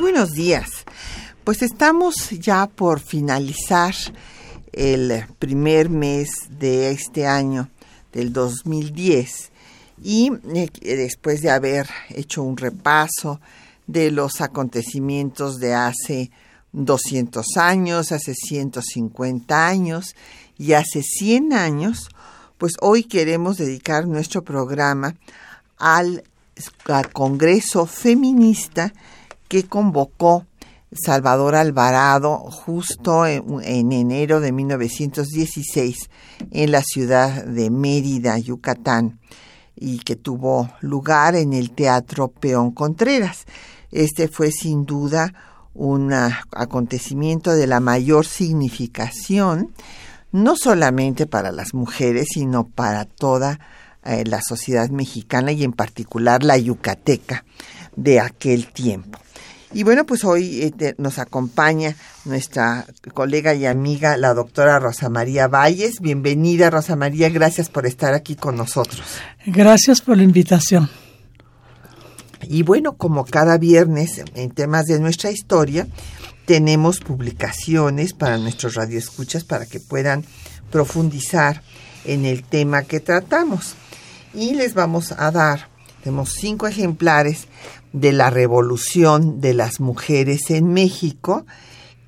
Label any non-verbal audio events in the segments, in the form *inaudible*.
Buenos días. Pues estamos ya por finalizar el primer mes de este año, del 2010, y eh, después de haber hecho un repaso de los acontecimientos de hace 200 años, hace 150 años y hace 100 años, pues hoy queremos dedicar nuestro programa al, al Congreso Feminista que convocó Salvador Alvarado justo en, enero de 1916 en la ciudad de Mérida, Yucatán, y que tuvo lugar en el Teatro Peón Contreras. Este fue sin duda un acontecimiento de la mayor significación, no solamente para las mujeres, sino para toda eh, la sociedad mexicana y en particular la yucateca de aquel tiempo. Y bueno, pues hoy eh, nos acompaña nuestra colega y amiga, la doctora Rosa María Valles. Bienvenida, Rosa María. Gracias por estar aquí con nosotros. Gracias por la invitación. Y bueno, como cada viernes en temas de nuestra historia, tenemos publicaciones para nuestros radioescuchas para que puedan profundizar en el tema que tratamos. Y les vamos a dar, tenemos cinco ejemplares de la Revolución de las Mujeres en México,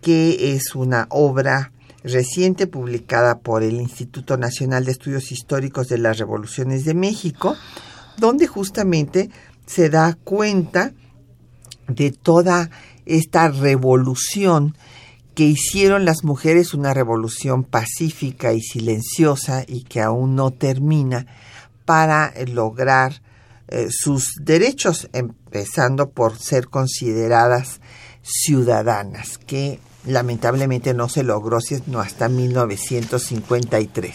que es una obra reciente publicada por el Instituto Nacional de Estudios Históricos de las Revoluciones de México, donde justamente se da cuenta de toda esta revolución que hicieron las mujeres, una revolución pacífica y silenciosa y que aún no termina, para lograr eh, sus derechos, empezando por ser consideradas ciudadanas, que lamentablemente no se logró sino hasta 1953.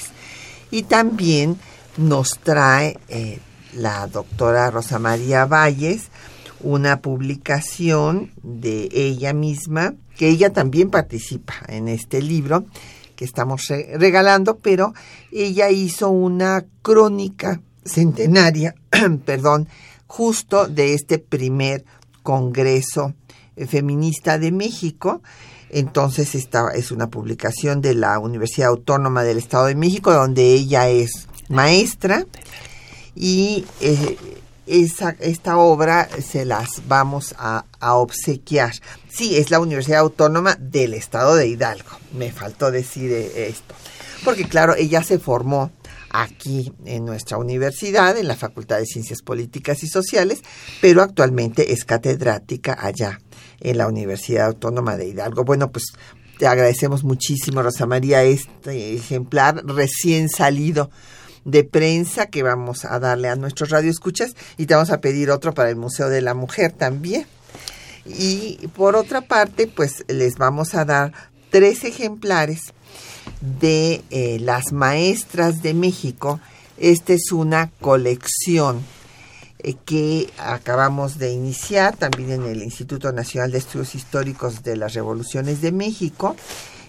Y también nos trae eh, la doctora Rosa María Valles una publicación de ella misma, que ella también participa en este libro que estamos regalando, pero ella hizo una crónica centenaria, *clears throat* perdón, justo de este primer Congreso Feminista de México. Entonces, esta es una publicación de la Universidad Autónoma del Estado de México, donde ella es maestra. Y eh, esa, esta obra se las vamos a, a, obsequiar. Sí, es la Universidad Autónoma del Estado de Hidalgo. Me faltó decir eh, esto. Porque claro, ella se formó aquí en nuestra universidad, en la Facultad de Ciencias Políticas y Sociales, pero actualmente es catedrática allá en la Universidad Autónoma de Hidalgo. Bueno, pues te agradecemos muchísimo, Rosa María, este ejemplar recién salido de prensa que vamos a darle a nuestros radioescuchas y te vamos a pedir otro para el Museo de la Mujer también. Y por otra parte, pues les vamos a dar tres ejemplares de eh, las maestras de México. Esta es una colección eh, que acabamos de iniciar también en el Instituto Nacional de Estudios Históricos de las Revoluciones de México,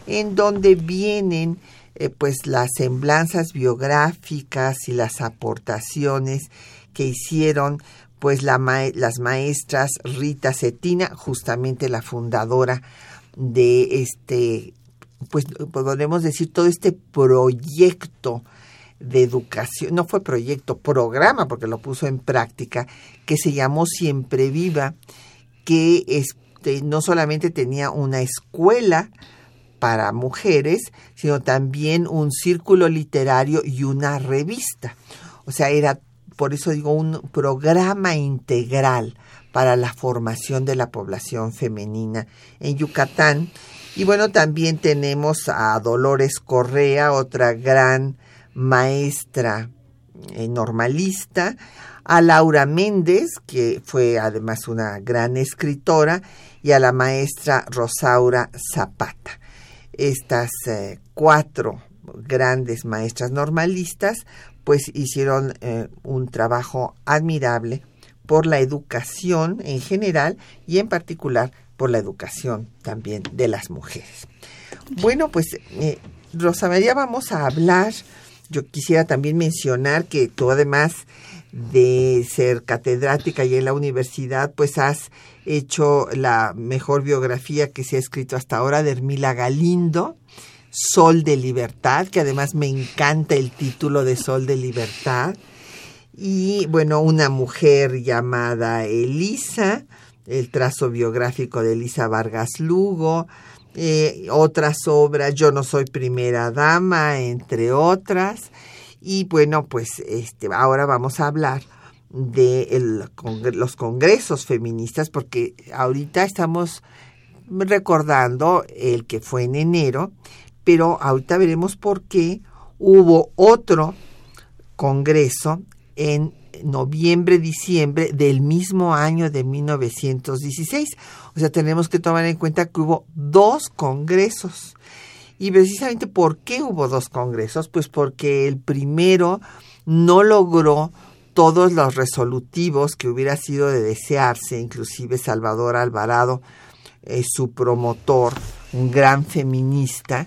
en donde vienen eh, pues las semblanzas biográficas y las aportaciones que hicieron pues la las maestras Rita Cetina, justamente la fundadora de este pues podemos decir, todo este proyecto de educación, no fue proyecto, programa, porque lo puso en práctica, que se llamó Siempre Viva, que este, no solamente tenía una escuela para mujeres, sino también un círculo literario y una revista. O sea, era, por eso digo, un programa integral para la formación de la población femenina en Yucatán Y bueno, también tenemos a Dolores Correa, otra gran maestra eh, normalista, a Laura Méndez, que fue además una gran escritora, y a la maestra Rosaura Zapata. Estas eh, cuatro grandes maestras normalistas pues hicieron eh, un trabajo admirable por la educación en general y en particular por la educación también de las mujeres. Bueno, pues eh, Rosa María, vamos a hablar. Yo quisiera también mencionar que tú además de ser catedrática y en la universidad, pues has hecho la mejor biografía que se ha escrito hasta ahora de Hermila Galindo, Sol de Libertad, que además me encanta el título de Sol de Libertad. Y bueno, una mujer llamada Elisa, el trazo biográfico de Elisa Vargas Lugo, eh, otras obras, Yo no soy primera dama, entre otras. Y bueno, pues este, ahora vamos a hablar de los congresos feministas, porque ahorita estamos recordando el que fue en enero, pero ahorita veremos por qué hubo otro congreso en noviembre, diciembre del mismo año de 1916. O sea, tenemos que tomar en cuenta que hubo dos congresos. Y precisamente por qué hubo dos congresos, pues porque el primero no logró todos los resolutivos que hubiera sido de desearse, inclusive Salvador Alvarado, eh, su promotor, un gran feminista,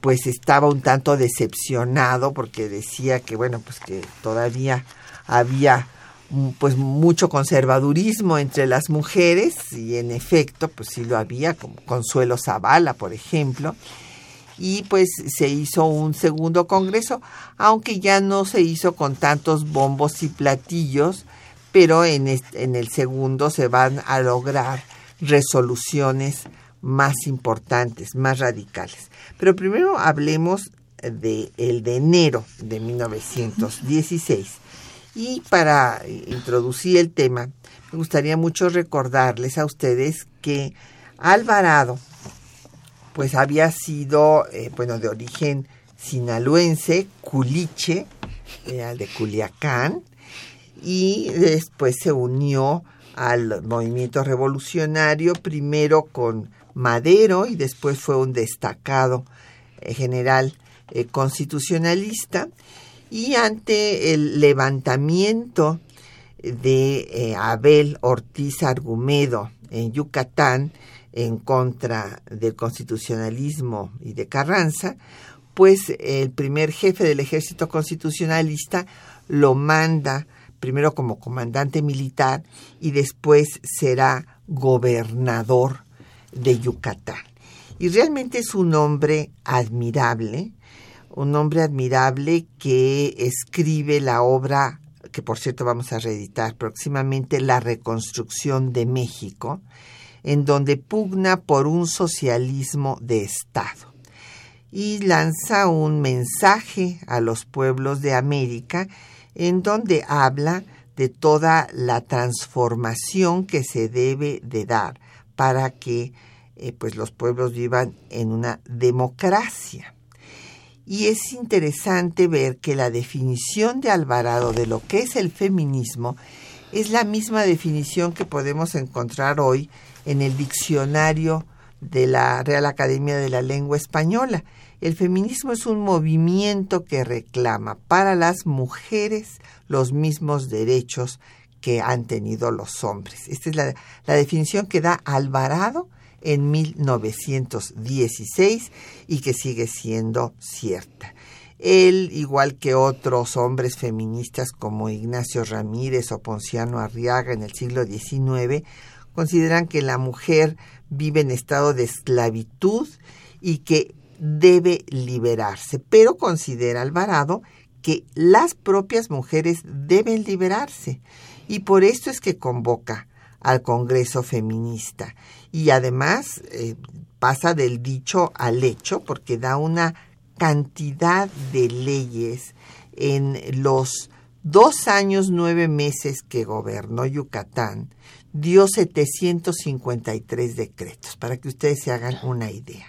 pues estaba un tanto decepcionado porque decía que bueno pues que todavía había mm, pues mucho conservadurismo entre las mujeres y en efecto pues sí lo había como Consuelo Zavala por ejemplo y pues se hizo un segundo congreso aunque ya no se hizo con tantos bombos y platillos pero en, en el segundo se van a lograr resoluciones más importantes, más radicales. Pero primero hablemos de el de enero de 1916. Y para introducir el tema, me gustaría mucho recordarles a ustedes que Alvarado, pues había sido, eh, bueno, de origen sinaloense, culiche, de Culiacán, y después se unió al movimiento revolucionario, primero con Madero y después fue un destacado eh, general eh, constitucionalista y ante el levantamiento de eh, Abel Ortiz Argumedo en Yucatán en contra del constitucionalismo y de Carranza, pues el primer jefe del ejército constitucionalista lo manda primero como comandante militar y después será gobernador de Yucatán. Y realmente es un hombre admirable, un hombre admirable que escribe la obra que por cierto vamos a reeditar próximamente, La Reconstrucción de México, en donde pugna por un socialismo de Estado. Y lanza un mensaje a los pueblos de América en donde habla de toda la transformación que se debe de dar para que eh, pues los pueblos vivan en una democracia. Y es interesante ver que la definición de Alvarado de lo que es el feminismo es la misma definición que podemos encontrar hoy en el diccionario de la Real Academia de la Lengua Española. El feminismo es un movimiento que reclama para las mujeres los mismos derechos que han tenido los hombres. Esta es la, definición que da Alvarado en 1916 y que sigue siendo cierta. Él, igual que otros hombres feministas como Ignacio Ramírez o Ponciano Arriaga en el siglo XIX, consideran que la mujer vive en estado de esclavitud y que debe liberarse, pero considera Alvarado que las propias mujeres deben liberarse y por esto es que convoca al Congreso Feminista. Y además eh, pasa del dicho al hecho porque da una cantidad de leyes en los dos años nueve meses que gobernó Yucatán, dio 753 decretos, para que ustedes se hagan una idea.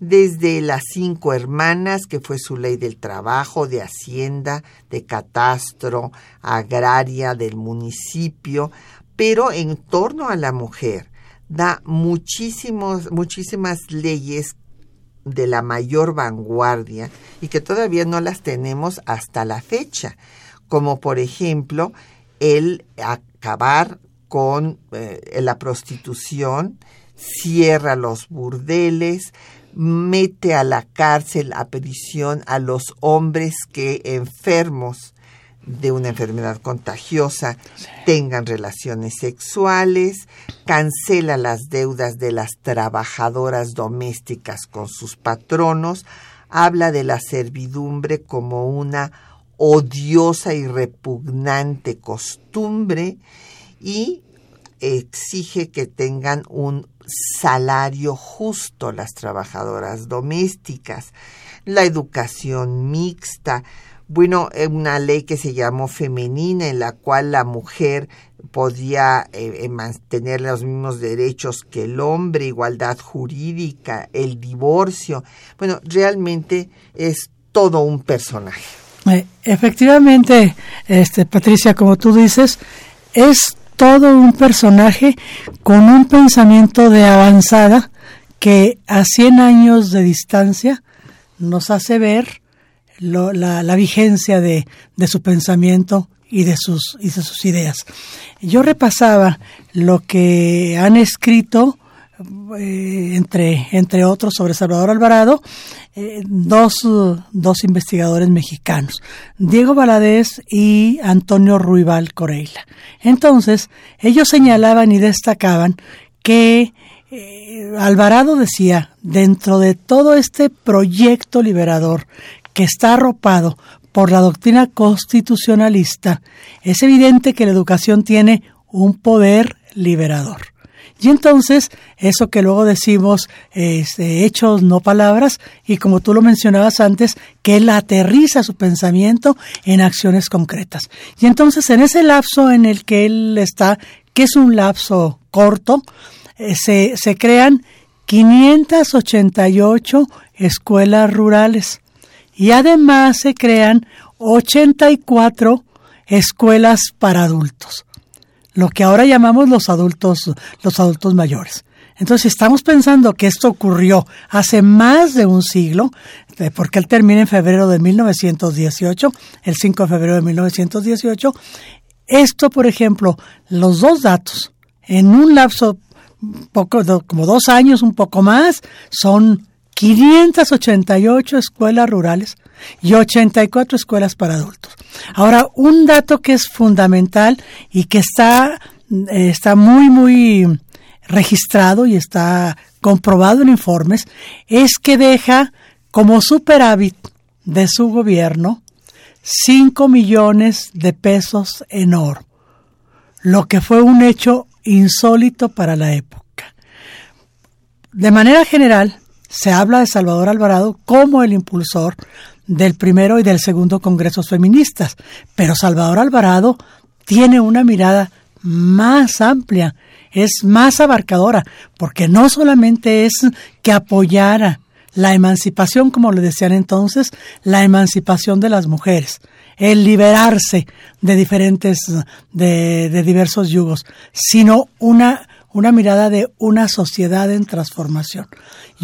Desde las cinco hermanas, que fue su ley del trabajo, de hacienda, de catastro, agraria, del municipio, pero en torno a la mujer. Da muchísimos, muchísimas leyes de la mayor vanguardia y que todavía no las tenemos hasta la fecha, como por ejemplo el acabar con eh, la prostitución, cierra los burdeles, mete a la cárcel, a prisión a los hombres que enfermos de una enfermedad contagiosa tengan relaciones sexuales, cancela las deudas de las trabajadoras domésticas con sus patronos, habla de la servidumbre como una odiosa y repugnante costumbre y exige que tengan un salario justo las trabajadoras domésticas, la educación mixta, bueno, eh, una ley que se llamó femenina en la cual la mujer podía eh, eh, mantener los mismos derechos que el hombre, igualdad jurídica, el divorcio. Bueno, realmente es todo un personaje. efectivamente, este, Patricia, como tú dices, es todo un personaje con un pensamiento de avanzada que a 100 años de distancia nos hace ver la, vigencia de, su pensamiento y de sus, y de sus ideas. Yo repasaba lo que han escrito eh, entre, entre otros sobre Salvador Alvarado, eh, dos, dos investigadores mexicanos, Diego Valadez y Antonio Ruibal Coreila. Entonces, ellos señalaban y destacaban que eh, Alvarado decía, dentro de todo este proyecto liberador que está arropado por la doctrina constitucionalista, es evidente que la educación tiene un poder liberador. Y entonces, eso que luego decimos, este, hechos, no palabras, y como tú lo mencionabas antes, que él aterriza su pensamiento en acciones concretas. Y entonces, en ese lapso en el que él está, que es un lapso corto, eh, se, se crean 588 escuelas rurales y además se crean 84 escuelas para adultos, lo que ahora llamamos los adultos, los adultos mayores. Entonces, estamos pensando que esto ocurrió hace más de un siglo, eh, porque él termina en febrero de 1918, el 5 de febrero de 1918. Esto, por ejemplo, los dos datos, en un lapso poco, como dos años, un poco más, son 588 escuelas rurales y 84 escuelas para adultos. Ahora, un dato que es fundamental y que está, eh, está muy, muy registrado y está comprobado en informes es que deja como superávit de su gobierno 5 millones de pesos en oro, lo que fue un hecho insólito para la época. De manera general, se habla de Salvador Alvarado como el impulsor del primero y del segundo congresos feministas, pero Salvador Alvarado tiene una mirada más amplia, es más abarcadora, porque no solamente es que apoyara la emancipación, como le decían entonces, la emancipación de las mujeres, el liberarse de diferentes, de, diversos yugos, sino una una mirada de una sociedad en transformación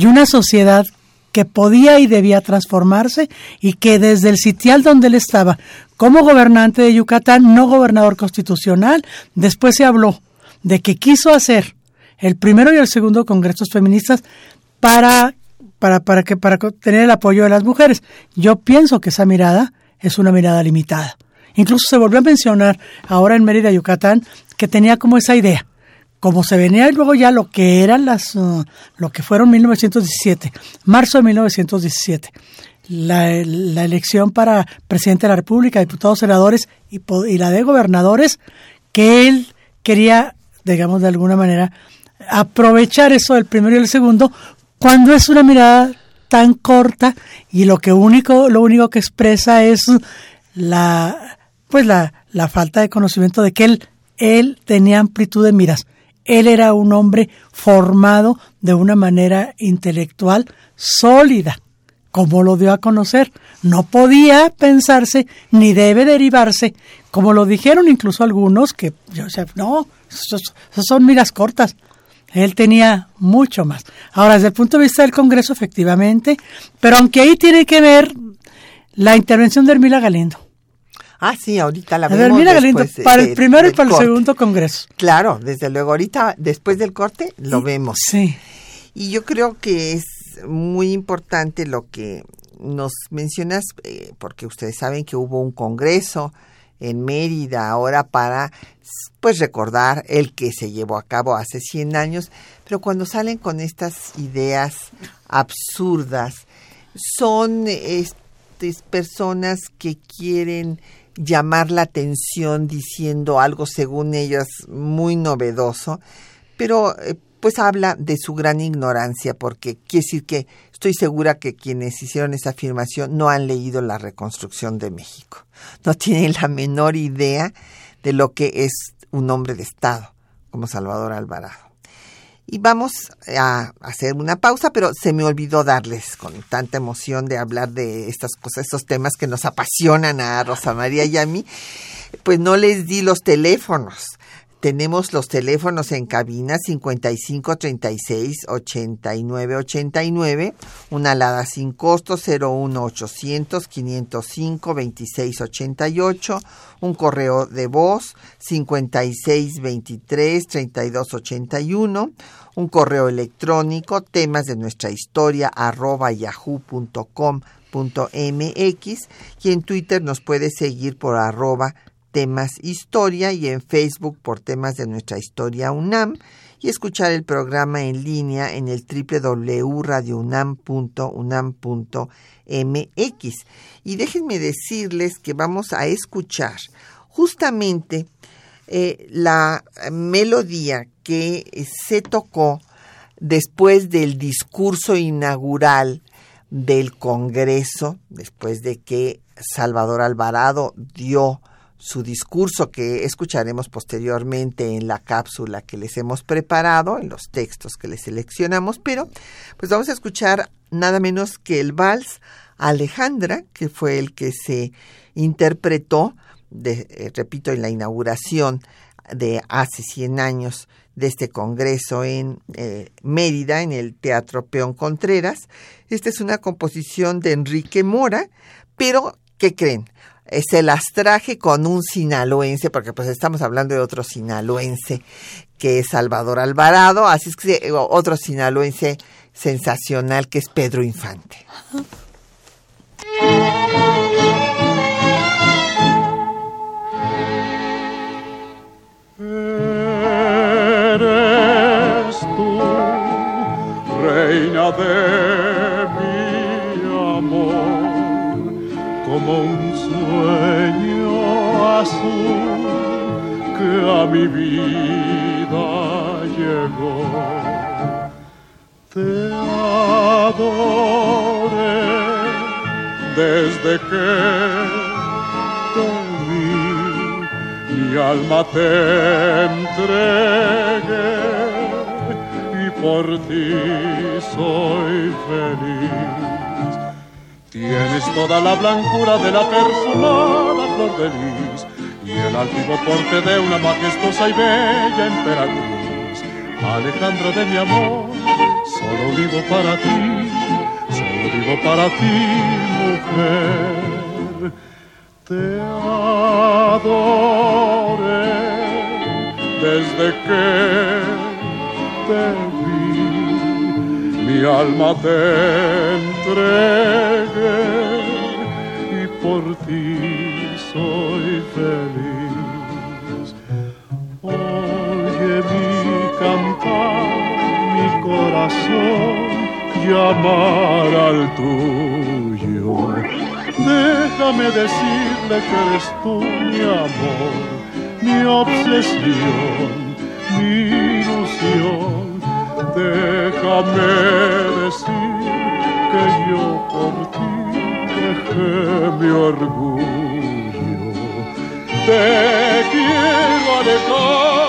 y una sociedad que podía y debía transformarse y que desde el sitial donde él estaba como gobernante de Yucatán, no gobernador constitucional, después se habló de que quiso hacer el primero y el segundo congresos feministas para para para que para tener el apoyo de las mujeres. Yo pienso que esa mirada es una mirada limitada. Incluso se volvió a mencionar ahora en Mérida, Yucatán, que tenía como esa idea como se venía luego ya lo que eran las, uh, lo que fueron 1917, marzo de 1917, la, la, elección para presidente de la República, diputados, senadores y, y la de gobernadores, que él quería, digamos de alguna manera, aprovechar eso del primero y el segundo, cuando es una mirada tan corta y lo que único, lo único que expresa es la, pues la, la falta de conocimiento de que él él tenía amplitud de miras. Él era un hombre formado de una manera intelectual sólida, como lo dio a conocer. No podía pensarse ni debe derivarse, como lo dijeron incluso algunos, que yo sé, no, son miras cortas. Él tenía mucho más. Ahora, desde el punto de vista del Congreso, efectivamente, pero aunque ahí tiene que ver la intervención de Hermila Galindo. Ah, sí, ahorita la vemos. Hermila Galindo, para el primero y para el segundo Congreso. Claro, desde luego, ahorita, después del corte, lo vemos. Sí. Y yo creo que es muy importante lo que nos mencionas, eh, porque ustedes saben que hubo un Congreso en Mérida ahora para pues recordar el que se llevó a cabo hace 100 años, pero cuando salen con estas ideas absurdas, son estas personas que quieren llamar la atención diciendo algo según ellas muy novedoso, pero eh, pues habla de su gran ignorancia, porque quiere decir que estoy segura que quienes hicieron esa afirmación no han leído la reconstrucción de México, no tienen la menor idea de lo que es un hombre de Estado como Salvador Alvarado. Y vamos a hacer una pausa, pero se me olvidó darles con tanta emoción de hablar de estas cosas, estos temas que nos apasionan a Rosa María y a mí, pues no les di los teléfonos. Tenemos los teléfonos en cabina 55 36 89 89, una alada sin costo 01 800 505 26 88, un correo de voz 56 23 32 81, un correo electrónico temas de nuestra historia arroba yahoo.com.mx y en Twitter nos puede seguir por arroba temas historia y en Facebook por temas de nuestra historia UNAM y escuchar el programa en línea en el www.radiounam.unam.mx. Y déjenme decirles que vamos a escuchar justamente eh, la melodía que se tocó después del discurso inaugural del Congreso, después de que Salvador Alvarado dio su discurso que escucharemos posteriormente en la cápsula que les hemos preparado, en los textos que les seleccionamos, pero pues vamos a escuchar nada menos que el vals Alejandra, que fue el que se interpretó, de, eh, repito, en la inauguración de hace 100 años de este congreso en eh, Mérida, en el Teatro Peón Contreras. Esta es una composición de Enrique Mora, pero ¿qué creen? Eh, se las traje con un sinaloense, porque pues estamos hablando de otro sinaloense que es Salvador Alvarado, así es que eh, otro sinaloense sensacional que es Pedro Infante. De mi amor, como un azul que a mi vida llegó. Te adoré desde que mi alma te entregué por ti soy feliz. Tienes toda la blancura de la perfumada flor de lis y el altivo porte de una majestuosa y bella emperatriz. Alejandra de mi amor, solo vivo para ti, solo vivo para ti, mujer. Te adoré desde que te mi alma te entregué y por ti soy feliz. Oye mi cantar, mi corazón llamar al tuyo. Déjame decirle que eres tú mi amor, mi obsesión, mi ilusión. Déjame decir que yo por ti dejé mi orgullo. Te quiero Alejandra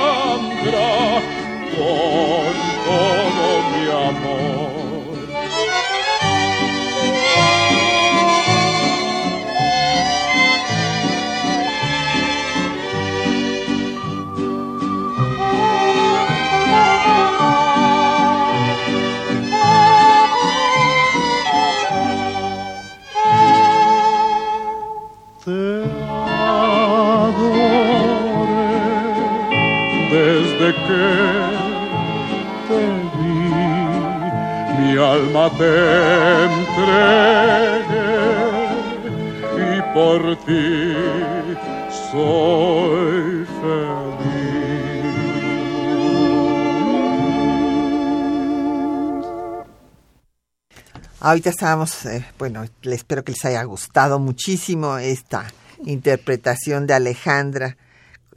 te entregué y por ti soy feliz. Ahorita estábamos, eh, bueno, le espero que les haya gustado muchísimo esta interpretación de Alejandra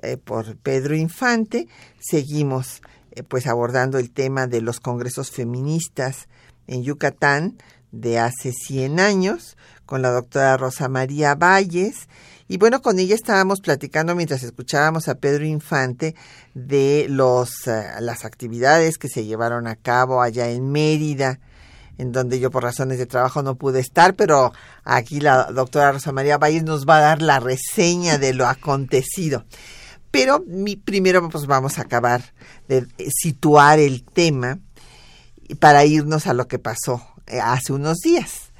eh, por Pedro Infante. Seguimos eh, pues abordando el tema de los congresos feministas en Yucatán de hace 100 años con la doctora Rosa María Valles. Y bueno, con ella estábamos platicando mientras escuchábamos a Pedro Infante de los, eh, las actividades que se llevaron a cabo allá en Mérida, en donde yo por razones de trabajo no pude estar, pero aquí la doctora Rosa María Valles nos va a dar la reseña de lo acontecido. Pero mi, primero pues vamos a acabar de situar el tema para irnos a lo que pasó eh, hace unos días.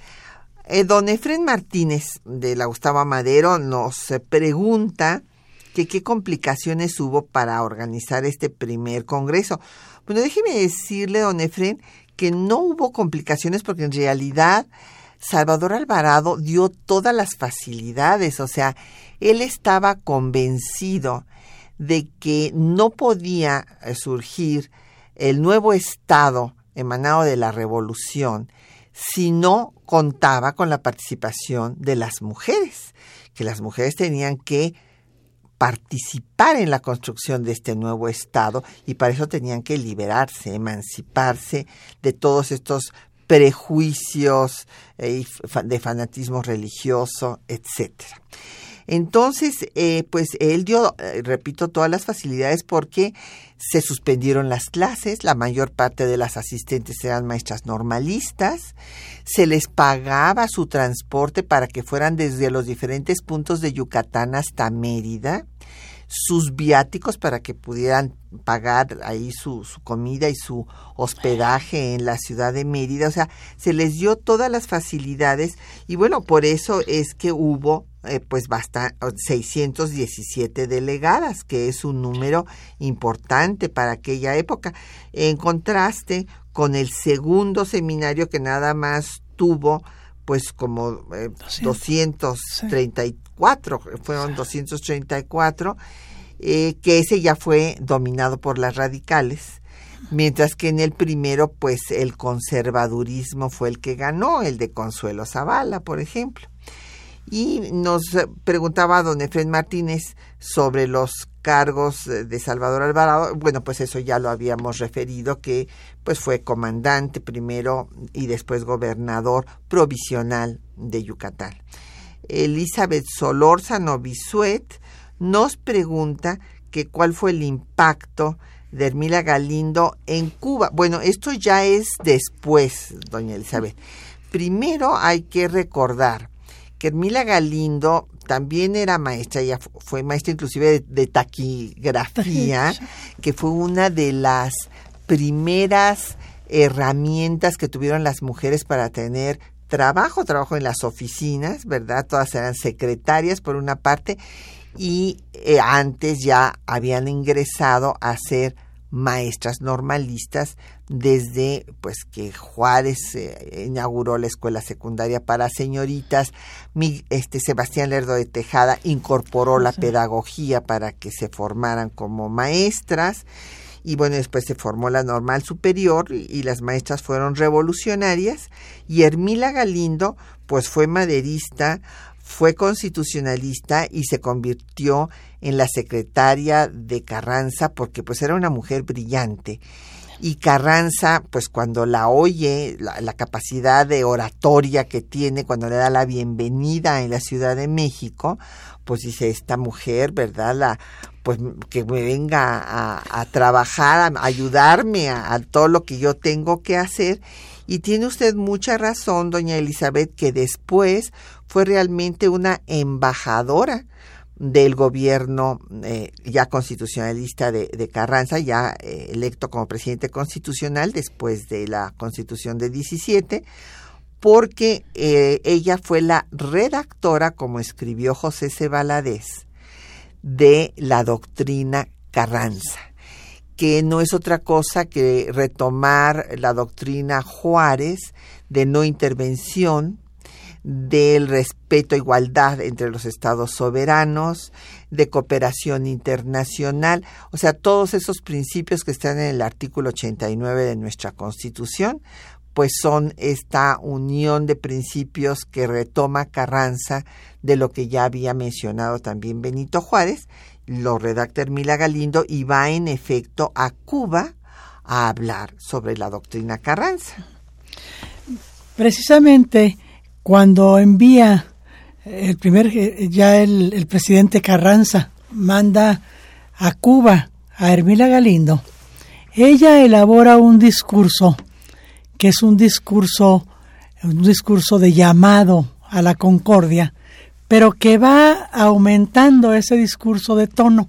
Eh, don Efren Martínez de la Gustavo Madero nos eh, pregunta que qué complicaciones hubo para organizar este primer congreso. Bueno, déjeme decirle, don Efren, que no hubo complicaciones porque en realidad Salvador Alvarado dio todas las facilidades, o sea, él estaba convencido de que no podía surgir el nuevo Estado emanado de la revolución si no contaba con la participación de las mujeres, que las mujeres tenían que participar en la construcción de este nuevo Estado y para eso tenían que liberarse, emanciparse de todos estos prejuicios eh, de fanatismo religioso, etcétera. Entonces, eh, pues él dio, eh, repito, todas las facilidades porque se suspendieron las clases, la mayor parte de las asistentes eran maestras normalistas, se les pagaba su transporte para que fueran desde los diferentes puntos de Yucatán hasta Mérida, sus viáticos para que pudieran pagar ahí su, su, comida y su hospedaje en la ciudad de Mérida. O sea, se les dio todas las facilidades y bueno, por eso es que hubo eh, pues basta 617 delegadas, que es un número importante para aquella época, en contraste con el segundo seminario que nada más tuvo pues como eh, 234, fueron 234, eh, que ese ya fue dominado por las radicales, mientras que en el primero pues el conservadurismo fue el que ganó, el de Consuelo Zavala, por ejemplo. Y nos preguntaba don Efren Martínez sobre los cargos de Salvador Alvarado. Bueno, pues eso ya lo habíamos referido, que pues fue comandante primero y después gobernador provisional de Yucatán. Elizabeth Solórzano Bisuet nos pregunta que cuál fue el impacto de Hermila Galindo en Cuba. Bueno, esto ya es después, doña Elizabeth. Primero hay que recordar Hermila Galindo también era maestra, ella fue maestra inclusive de, de taquigrafía, que fue una de las primeras herramientas que tuvieron las mujeres para tener trabajo, trabajo en las oficinas, ¿verdad? Todas eran secretarias por una parte y eh, antes ya habían ingresado a ser maestras normalistas desde pues que Juárez eh, inauguró la escuela secundaria para señoritas, mi, este Sebastián Lerdo de Tejada incorporó la pedagogía para que se formaran como maestras y bueno, después se formó la normal superior y las maestras fueron revolucionarias y Hermila Galindo pues fue maderista, fue constitucionalista y se convirtió en la secretaria de Carranza porque pues era una mujer brillante Y Carranza, pues cuando la oye, la, la, capacidad de oratoria que tiene, cuando le da la bienvenida en la Ciudad de México, pues dice, esta mujer, ¿verdad? La, pues que me venga a, trabajar, a ayudarme a, a todo lo que yo tengo que hacer. Y tiene usted mucha razón, doña Elizabeth, que después fue realmente una embajadora del gobierno eh, ya constitucionalista de, Carranza, ya eh, electo como presidente constitucional después de la constitución de 17, porque eh, ella fue la redactora, como escribió José C. De la doctrina Carranza, que no es otra cosa que retomar la doctrina Juárez de no intervención, del respeto a igualdad entre los estados soberanos, de cooperación internacional, o sea, todos esos principios que están en el artículo 89 de nuestra Constitución, pues son esta unión de principios que retoma Carranza de lo que ya había mencionado también Benito Juárez, lo redacta Hermila Galindo y va en efecto a Cuba a hablar sobre la doctrina Carranza. Precisamente cuando envía el primer, ya el, el, presidente Carranza manda a Cuba a Hermila Galindo, ella elabora un discurso que es un discurso, un discurso de llamado a la concordia, pero que va aumentando ese discurso de tono,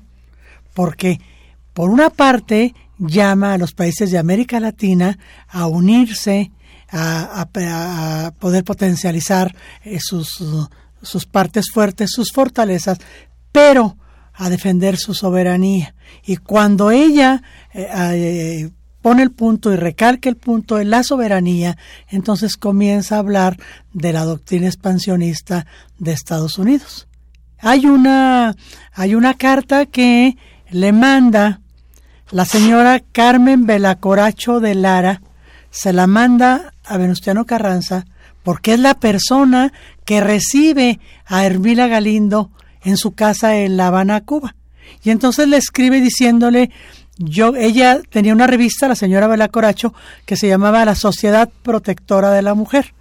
porque por una parte llama a los países de América Latina a unirse, a, poder potencializar eh, sus, sus partes fuertes, sus fortalezas, pero a defender su soberanía. Y cuando ella eh, eh, pone el punto y recalca el punto de la soberanía, entonces comienza a hablar de la doctrina expansionista de Estados Unidos. Hay una, hay una carta que le manda la señora Carmen Belacoracho de Lara, se la manda a Venustiano Carranza porque es la persona que recibe a Hermila Galindo en su casa en La Habana, Cuba. Y entonces le escribe diciéndole, yo, ella tenía una revista, la señora Bela Coracho, que se llamaba La Sociedad Protectora de la Mujer.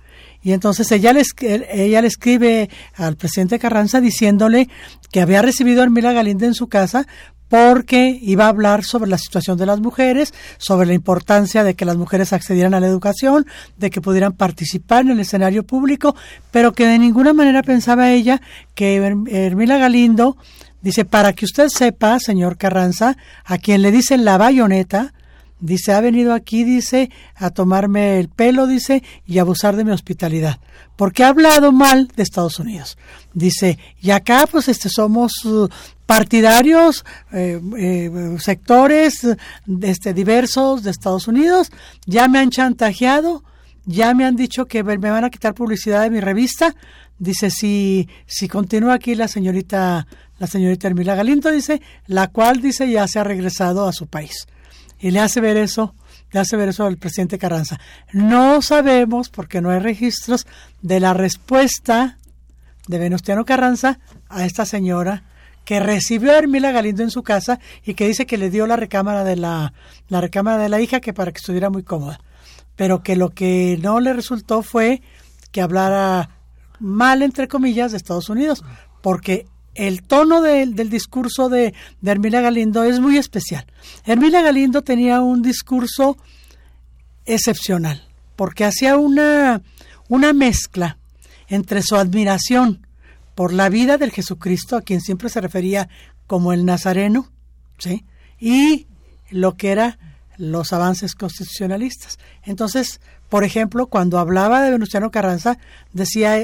Y entonces ella le, ella le escribe al presidente Carranza diciéndole que había recibido a Hermila Galindo en su casa porque iba a hablar sobre la situación de las mujeres, sobre la importancia de que las mujeres accedieran a la educación, de que pudieran participar en el escenario público, pero que de ninguna manera pensaba ella que Hermila Galindo dice, para que usted sepa, señor Carranza, a quien le dicen la bayoneta, dice, ha venido aquí, dice, a tomarme el pelo, dice, y abusar de mi hospitalidad, porque ha hablado mal de Estados Unidos. Dice, y acá pues este somos partidarios, eh, eh, sectores este, diversos de Estados Unidos, ya me han chantajeado, ya me han dicho que me van a quitar publicidad de mi revista. Dice, si, si continúa aquí la señorita, la señorita Hermila Galindo, dice, la cual dice ya se ha regresado a su país. Y le hace ver eso, le hace ver eso al presidente Carranza. No sabemos, porque no hay registros, de la respuesta de Venustiano Carranza a esta señora que recibió a Hermila Galindo en su casa y que dice que le dio la recámara de la, la recámara de la hija que para que estuviera muy cómoda. Pero que lo que no le resultó fue que hablara mal, entre comillas, de Estados Unidos, porque el tono de, del discurso de, de Hermila Galindo es muy especial. Hermila Galindo tenía un discurso excepcional, porque hacía una, una mezcla entre su admiración por la vida del Jesucristo, a quien siempre se refería como el Nazareno, ¿sí? y lo que era los avances constitucionalistas. Entonces, por ejemplo, cuando hablaba de Venustiano Carranza, decía,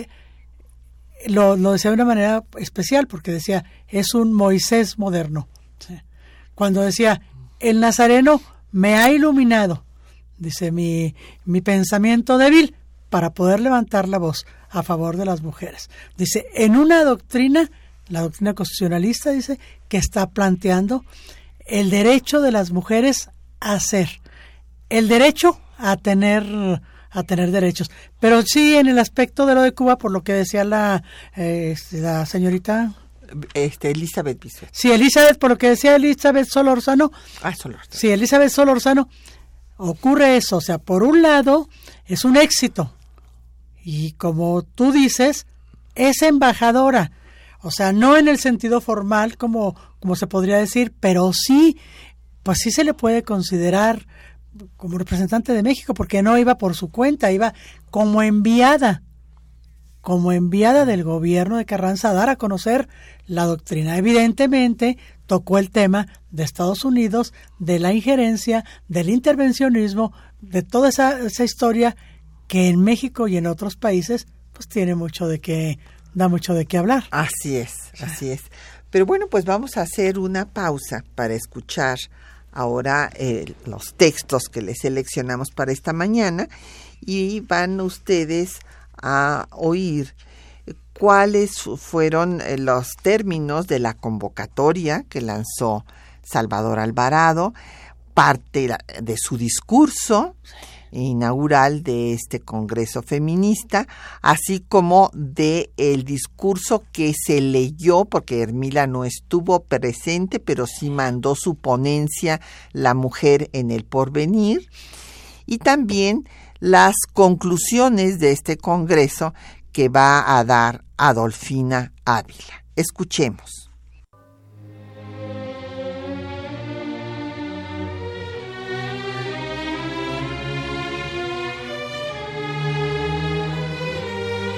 lo, lo decía de una manera especial, porque decía, es un Moisés moderno. Cuando decía, el Nazareno me ha iluminado, dice, mi, mi pensamiento débil para poder levantar la voz a favor de las mujeres. Dice, en una doctrina, la doctrina constitucionalista dice, que está planteando el derecho de las mujeres a ser, el derecho a tener a tener derechos. Pero sí en el aspecto de lo de Cuba, por lo que decía la, eh, la señorita este, Elizabeth Bisuet. Sí, Elizabeth, por lo que decía Elizabeth Solorzano. Ah, Solorzano. Sí, Elizabeth Solorzano. ocurre eso, o sea, por un lado es un éxito y como tú dices, es embajadora, o sea, no en el sentido formal como, como se podría decir, pero sí, pues sí se le puede considerar como representante de México, porque no iba por su cuenta, iba como enviada, como enviada del gobierno de Carranza a dar a conocer la doctrina. Evidentemente, tocó el tema de Estados Unidos, de la injerencia, del intervencionismo, de toda esa, esa historia que en México y en otros países pues tiene mucho de qué da mucho de qué hablar. Así es, así es. Pero bueno, pues vamos a hacer una pausa para escuchar ahora eh, los textos que les seleccionamos para esta mañana y van ustedes a oír cuáles fueron eh, los términos de la convocatoria que lanzó Salvador Alvarado, parte de su discurso inaugural de este Congreso Feminista, así como de el discurso que se leyó, porque Hermila no estuvo presente, pero sí mandó su ponencia La mujer en el porvenir, y también las conclusiones de este Congreso que va a dar Adolfina Ávila. Escuchemos.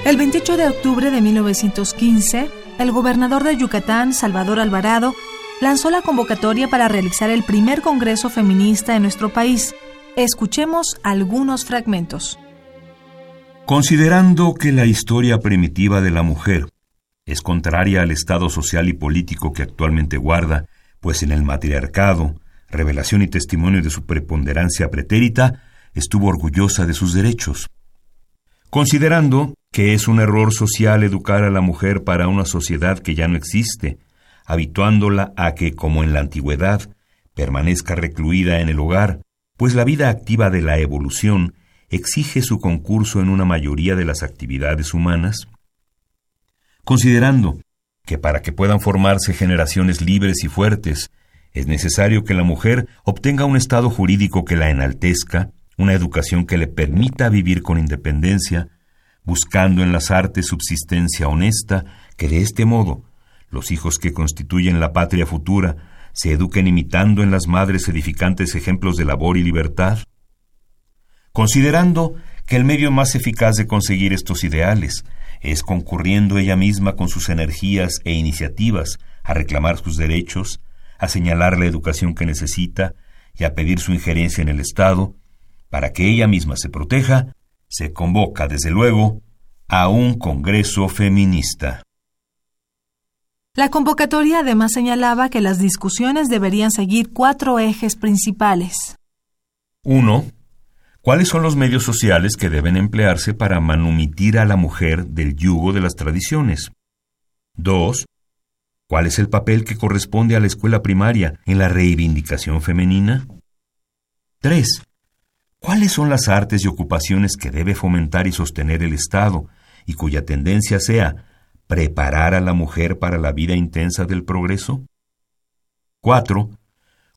El 28 de octubre de 1915, el gobernador de Yucatán, Salvador Alvarado, lanzó la convocatoria para realizar el primer Congreso Feminista en nuestro país. Escuchemos algunos fragmentos. Considerando que la historia primitiva de la mujer es contraria al estado social y político que actualmente guarda, pues en el matriarcado, revelación y testimonio de su preponderancia pretérita, estuvo orgullosa de sus derechos. Considerando que es un error social educar a la mujer para una sociedad que ya no existe, habituándola a que, como en la antigüedad, permanezca recluida en el hogar, pues la vida activa de la evolución exige su concurso en una mayoría de las actividades humanas? Considerando que para que puedan formarse generaciones libres y fuertes, es necesario que la mujer obtenga un estado jurídico que la enaltezca, una educación que le permita vivir con independencia, buscando en las artes subsistencia honesta, que de este modo los hijos que constituyen la patria futura se eduquen imitando en las madres edificantes ejemplos de labor y libertad? Considerando que el medio más eficaz de conseguir estos ideales es concurriendo ella misma con sus energías e iniciativas a reclamar sus derechos, a señalar la educación que necesita y a pedir su injerencia en el Estado, para que ella misma se proteja, se convoca, desde luego, a un Congreso feminista. La convocatoria además señalaba que las discusiones deberían seguir cuatro ejes principales. 1. ¿Cuáles son los medios sociales que deben emplearse para manumitir a la mujer del yugo de las tradiciones? 2. ¿Cuál es el papel que corresponde a la escuela primaria en la reivindicación femenina? 3. ¿Cuáles son las artes y ocupaciones que debe fomentar y sostener el Estado y cuya tendencia sea preparar a la mujer para la vida intensa del progreso? 4.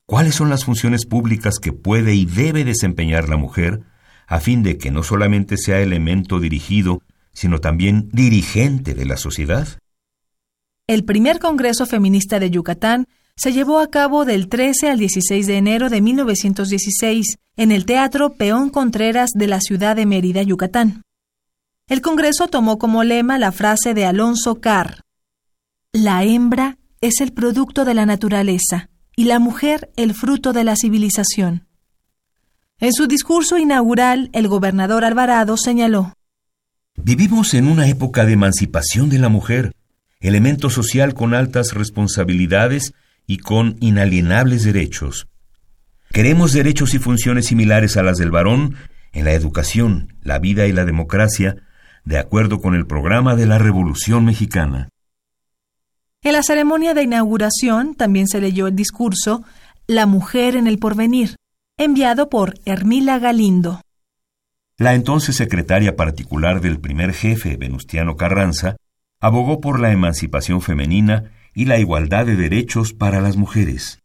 ¿Cuáles son las funciones públicas que puede y debe desempeñar la mujer a fin de que no solamente sea elemento dirigido, sino también dirigente de la sociedad? El primer Congreso Feminista de Yucatán se llevó a cabo del 13 al 16 de enero de 1916 en el Teatro Peón Contreras de la ciudad de Mérida, Yucatán. El Congreso tomó como lema la frase de Alonso Carr: La hembra es el producto de la naturaleza y la mujer el fruto de la civilización. En su discurso inaugural, el gobernador Alvarado señaló: Vivimos en una época de emancipación de la mujer, elemento social con altas responsabilidades y con inalienables derechos. Queremos derechos y funciones similares a las del varón en la educación, la vida y la democracia, de acuerdo con el programa de la Revolución Mexicana. En la ceremonia de inauguración también se leyó el discurso La mujer en el porvenir, enviado por Hermila Galindo. La entonces secretaria particular del primer jefe, Venustiano Carranza, abogó por la emancipación femenina y la igualdad de derechos para las mujeres.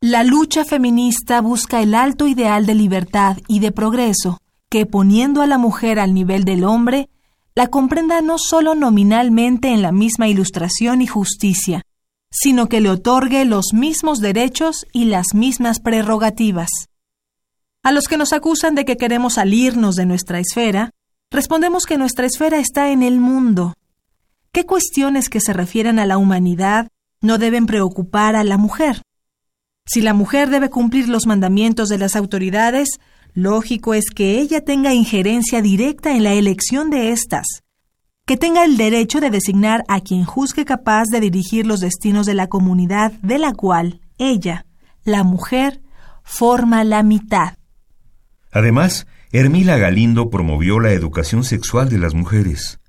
La lucha feminista busca el alto ideal de libertad y de progreso, que poniendo a la mujer al nivel del hombre, la comprenda no solo nominalmente en la misma ilustración y justicia, sino que le otorgue los mismos derechos y las mismas prerrogativas. A los que nos acusan de que queremos salirnos de nuestra esfera, respondemos que nuestra esfera está en el mundo. ¿Qué cuestiones que se refieren a la humanidad no deben preocupar a la mujer? Si la mujer debe cumplir los mandamientos de las autoridades, lógico es que ella tenga injerencia directa en la elección de éstas, que tenga el derecho de designar a quien juzgue capaz de dirigir los destinos de la comunidad de la cual ella, la mujer, forma la mitad. Además, Hermila Galindo promovió la educación sexual de las mujeres.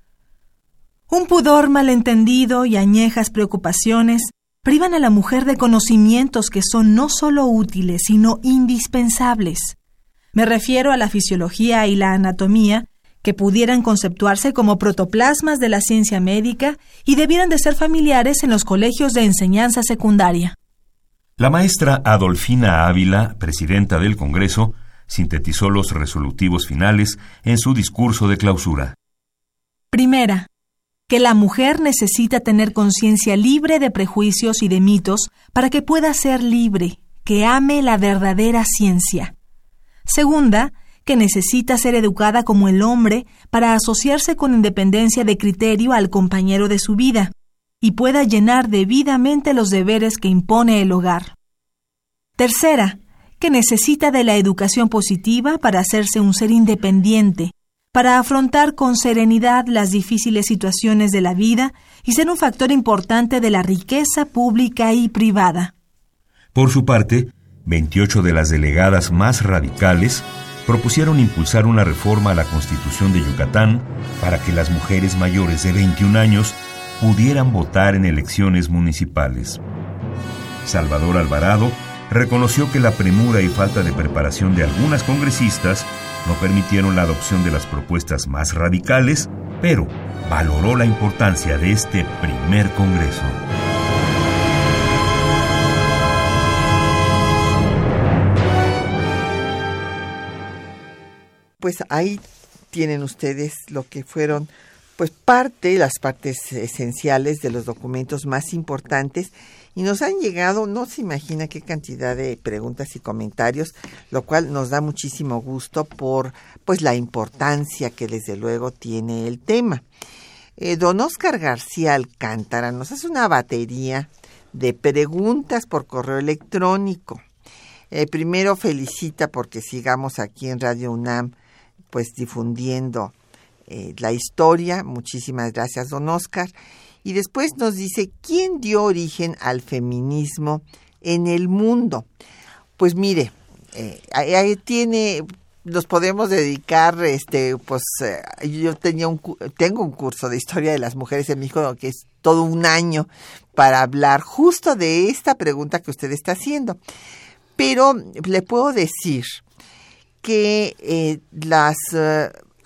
Un pudor malentendido y añejas preocupaciones privan a la mujer de conocimientos que son no solo útiles, sino indispensables. Me refiero a la fisiología y la anatomía, que pudieran conceptuarse como protoplasmas de la ciencia médica y debieran de ser familiares en los colegios de enseñanza secundaria. La maestra Adolfina Ávila, presidenta del Congreso, sintetizó los resolutivos finales en su discurso de clausura. Primera, que la mujer necesita tener conciencia libre de prejuicios y de mitos para que pueda ser libre, que ame la verdadera ciencia. Segunda, que necesita ser educada como el hombre para asociarse con independencia de criterio al compañero de su vida y pueda llenar debidamente los deberes que impone el hogar. Tercera, que necesita de la educación positiva para hacerse un ser independiente, para afrontar con serenidad las difíciles situaciones de la vida y ser un factor importante de la riqueza pública y privada. Por su parte, 28 de las delegadas más radicales propusieron impulsar una reforma a la Constitución de Yucatán para que las mujeres mayores de 21 años pudieran votar en elecciones municipales. Salvador Alvarado reconoció que la premura y falta de preparación de algunas congresistas no permitieron la adopción de las propuestas más radicales, pero valoró la importancia de este primer Congreso. Pues ahí tienen ustedes lo que fueron pues parte, las partes esenciales de los documentos más importantes y nos han llegado, no se imagina qué cantidad de preguntas y comentarios, lo cual nos da muchísimo gusto por pues la importancia que desde luego tiene el tema. Eh, don Oscar García Alcántara nos hace una batería de preguntas por correo electrónico. Eh, primero felicita porque sigamos aquí en Radio UNAM pues difundiendo eh, la historia. Muchísimas gracias, don Oscar. Y después nos dice, ¿quién dio origen al feminismo en el mundo? Pues mire, eh, ahí tiene, nos podemos dedicar, este, pues eh, yo tenía un, tengo un curso de historia de las mujeres en México que es todo un año para hablar justo de esta pregunta que usted está haciendo. Pero le puedo decir que eh, las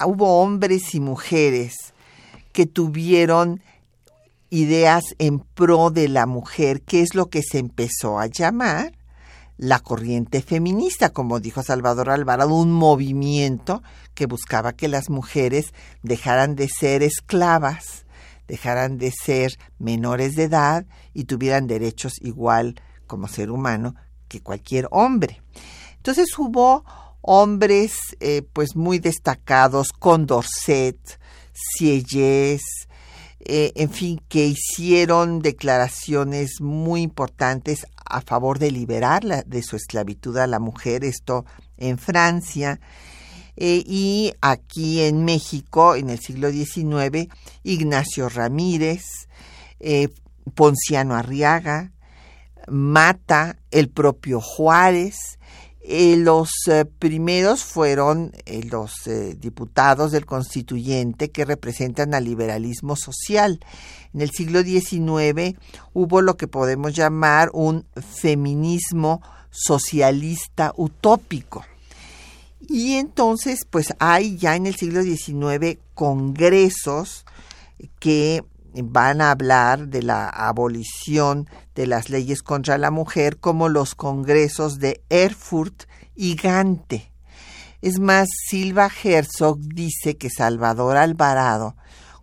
hubo hombres y mujeres que tuvieron ideas en pro de la mujer, que es lo que se empezó a llamar la corriente feminista, como dijo Salvador Alvarado, un movimiento que buscaba que las mujeres dejaran de ser esclavas, dejaran de ser menores de edad y tuvieran derechos igual como ser humano que cualquier hombre. Entonces hubo hombres eh, pues muy destacados, Condorcet, Sieyès, eh, en fin, que hicieron declaraciones muy importantes a favor de liberar de su esclavitud a la mujer, esto en Francia. Eh, y aquí en México, en el siglo XIX, Ignacio Ramírez, eh, Ponciano Arriaga, Mata, el propio Juárez, eh, los eh, primeros fueron eh, los diputados del constituyente que representan al liberalismo social. En el siglo XIX hubo lo que podemos llamar un feminismo socialista utópico. Y entonces, pues hay ya en el siglo XIX congresos que van a hablar de la abolición de las leyes contra la mujer como los congresos de Erfurt y Gante. Es más, Silva Herzog dice que Salvador Alvarado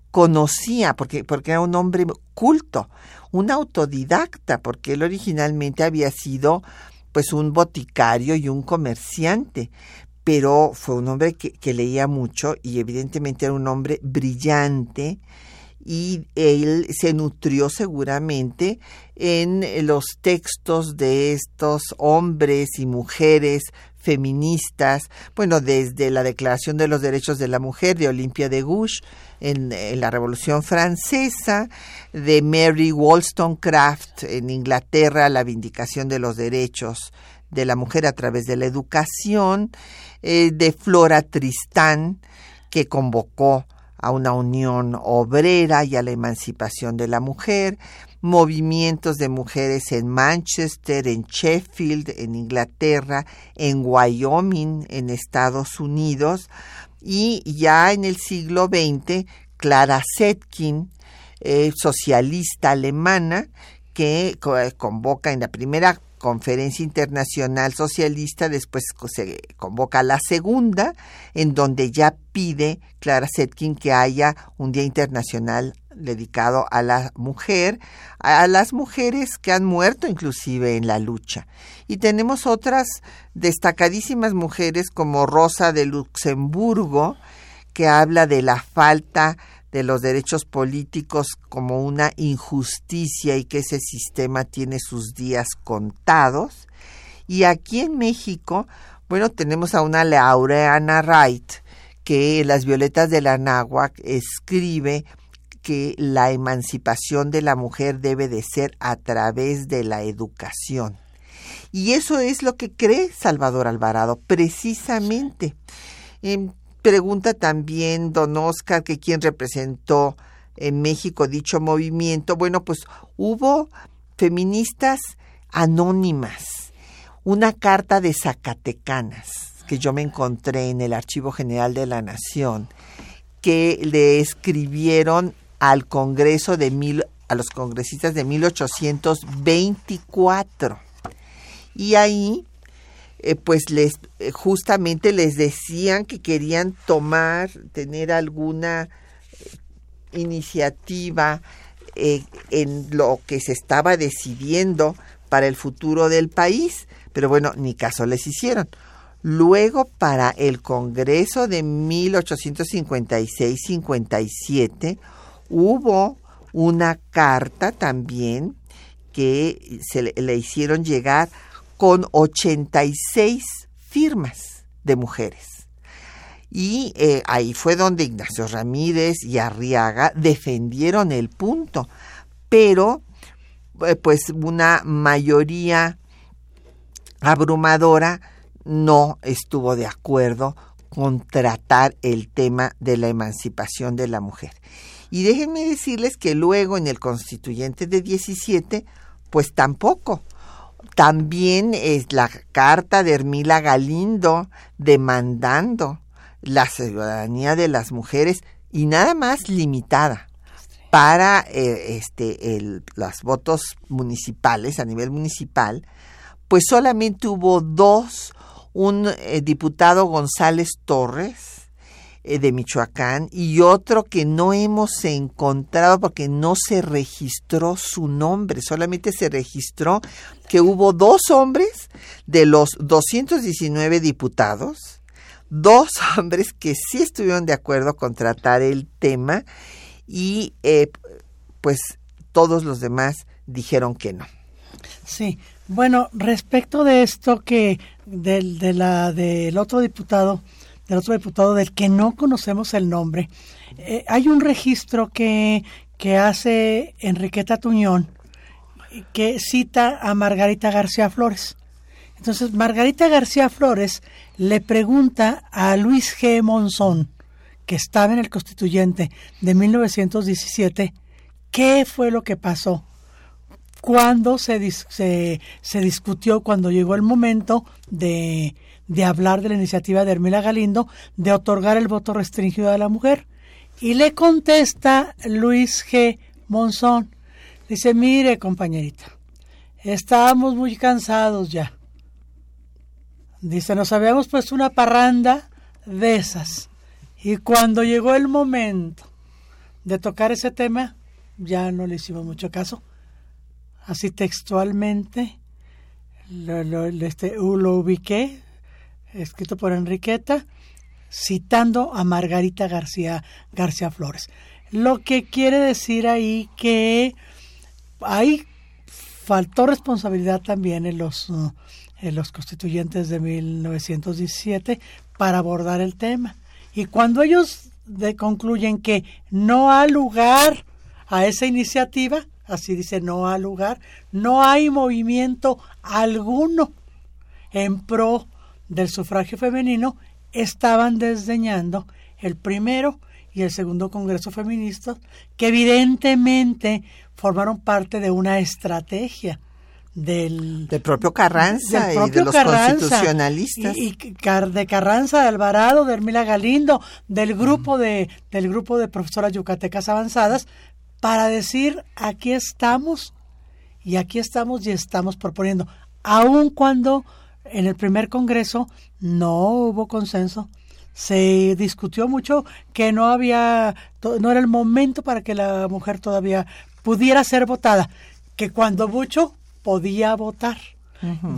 conocía, porque, porque era un hombre culto, un autodidacta, porque él originalmente había sido pues un boticario y un comerciante, pero fue un hombre que, que leía mucho y evidentemente era un hombre brillante, y él se nutrió seguramente en los textos de estos hombres y mujeres feministas, bueno, desde la Declaración de los Derechos de la Mujer de Olimpia de Gouges en, la Revolución Francesa, de Mary Wollstonecraft en Inglaterra, la vindicación de los derechos de la mujer a través de la educación, eh, de Flora Tristán, que convocó a una unión obrera y a la emancipación de la mujer, movimientos de mujeres en Manchester, en Sheffield, en Inglaterra, en Wyoming, en Estados Unidos, y ya en el siglo XX, Clara Zetkin, eh, socialista alemana, que convoca en la primera Conferencia Internacional Socialista, después se convoca la segunda, en donde ya pide Clara Zetkin que haya un Día Internacional dedicado a la mujer, a las mujeres que han muerto inclusive en la lucha. Y tenemos otras destacadísimas mujeres como Rosa de Luxemburgo, que habla de la falta de los derechos políticos como una injusticia y que ese sistema tiene sus días contados. Y aquí en México, bueno, tenemos a una Laureana Wright que Las Violetas de la Náhuac escribe que la emancipación de la mujer debe de ser a través de la educación. Y eso es lo que cree Salvador Alvarado, precisamente. Em, Pregunta también don Oscar que quién representó en México dicho movimiento. Bueno, pues hubo feministas anónimas, una carta de Zacatecanas que yo me encontré en el Archivo General de la Nación, que le escribieron al Congreso de mil, a los congresistas de 1824. Y ahí eh, pues les eh, justamente les decían que querían tomar, tener alguna eh, iniciativa en lo que se estaba decidiendo para el futuro del país, pero bueno, ni caso les hicieron. Luego, para el Congreso de 1856-57, hubo una carta también que se le hicieron llegar con 86 firmas de mujeres. Y eh, ahí fue donde Ignacio Ramírez y Arriaga defendieron el punto, pero eh, pues una mayoría abrumadora no estuvo de acuerdo con tratar el tema de la emancipación de la mujer. Y déjenme decirles que luego en el constituyente de 17, pues tampoco. También es la carta de Hermila Galindo demandando la ciudadanía de las mujeres y nada más limitada para eh, este el, los votos municipales a nivel municipal, pues solamente hubo dos, un eh, diputado González Torres de Michoacán y otro que no hemos encontrado porque no se registró su nombre, solamente se registró que hubo dos hombres de los 219 diputados, dos *laughs* hombres que sí estuvieron de acuerdo con tratar el tema y eh, pues todos los demás dijeron que no. Sí, bueno, respecto de esto que del, de la, del otro diputado, del otro diputado del que no conocemos el nombre. Eh, hay un registro que, que hace Enriqueta Tuñón que cita a Margarita García Flores. Entonces, Margarita García Flores le pregunta a Luis G. Monzón, que estaba en el constituyente de 1917, qué fue lo que pasó cuando se, se, se discutió, cuando llegó el momento de, de hablar de la iniciativa de Hermila Galindo de otorgar el voto restringido a la mujer. Y le contesta Luis G. Monzón. Dice, mire compañerita, estábamos muy cansados ya. Dice, nos habíamos puesto una parranda de esas. Y cuando llegó el momento de tocar ese tema, ya no le hicimos mucho caso. Así textualmente lo, lo, este, lo ubiqué, escrito por Enriqueta, citando a Margarita García, García Flores. Lo que quiere decir ahí que ahí faltó responsabilidad también en los, uh, en los constituyentes de 1917 para abordar el tema. Y cuando ellos concluyen que no ha lugar a esa iniciativa, así dice, no ha lugar, no hay movimiento alguno en pro del sufragio femenino, estaban desdeñando el primero y el segundo Congreso Feminista, que evidentemente formaron parte de una estrategia del, del propio Carranza del propio y de los Carranza, constitucionalistas. Y, de Carranza, de Alvarado, de Hermila Galindo, del grupo de, del grupo de profesoras yucatecas avanzadas, para decir aquí estamos y aquí estamos y estamos proponiendo, aun cuando en el primer congreso no hubo consenso, se discutió mucho que no había, no era el momento para que la mujer todavía pudiera ser votada, que cuando mucho podía votar.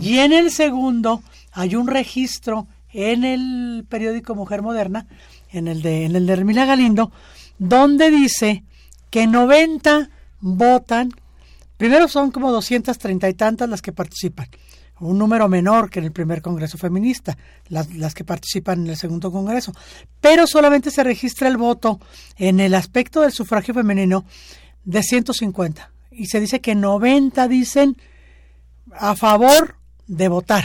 Y en el segundo hay un registro en el periódico Mujer Moderna, en el de, en el de Hermila Galindo, donde dice que 90 votan, primero son como 230 y tantas las que participan, un número menor que en el primer Congreso Feminista, las, las que participan en el segundo Congreso, pero solamente se registra el voto en el aspecto del sufragio femenino de 150 y se dice que 90 dicen a favor de votar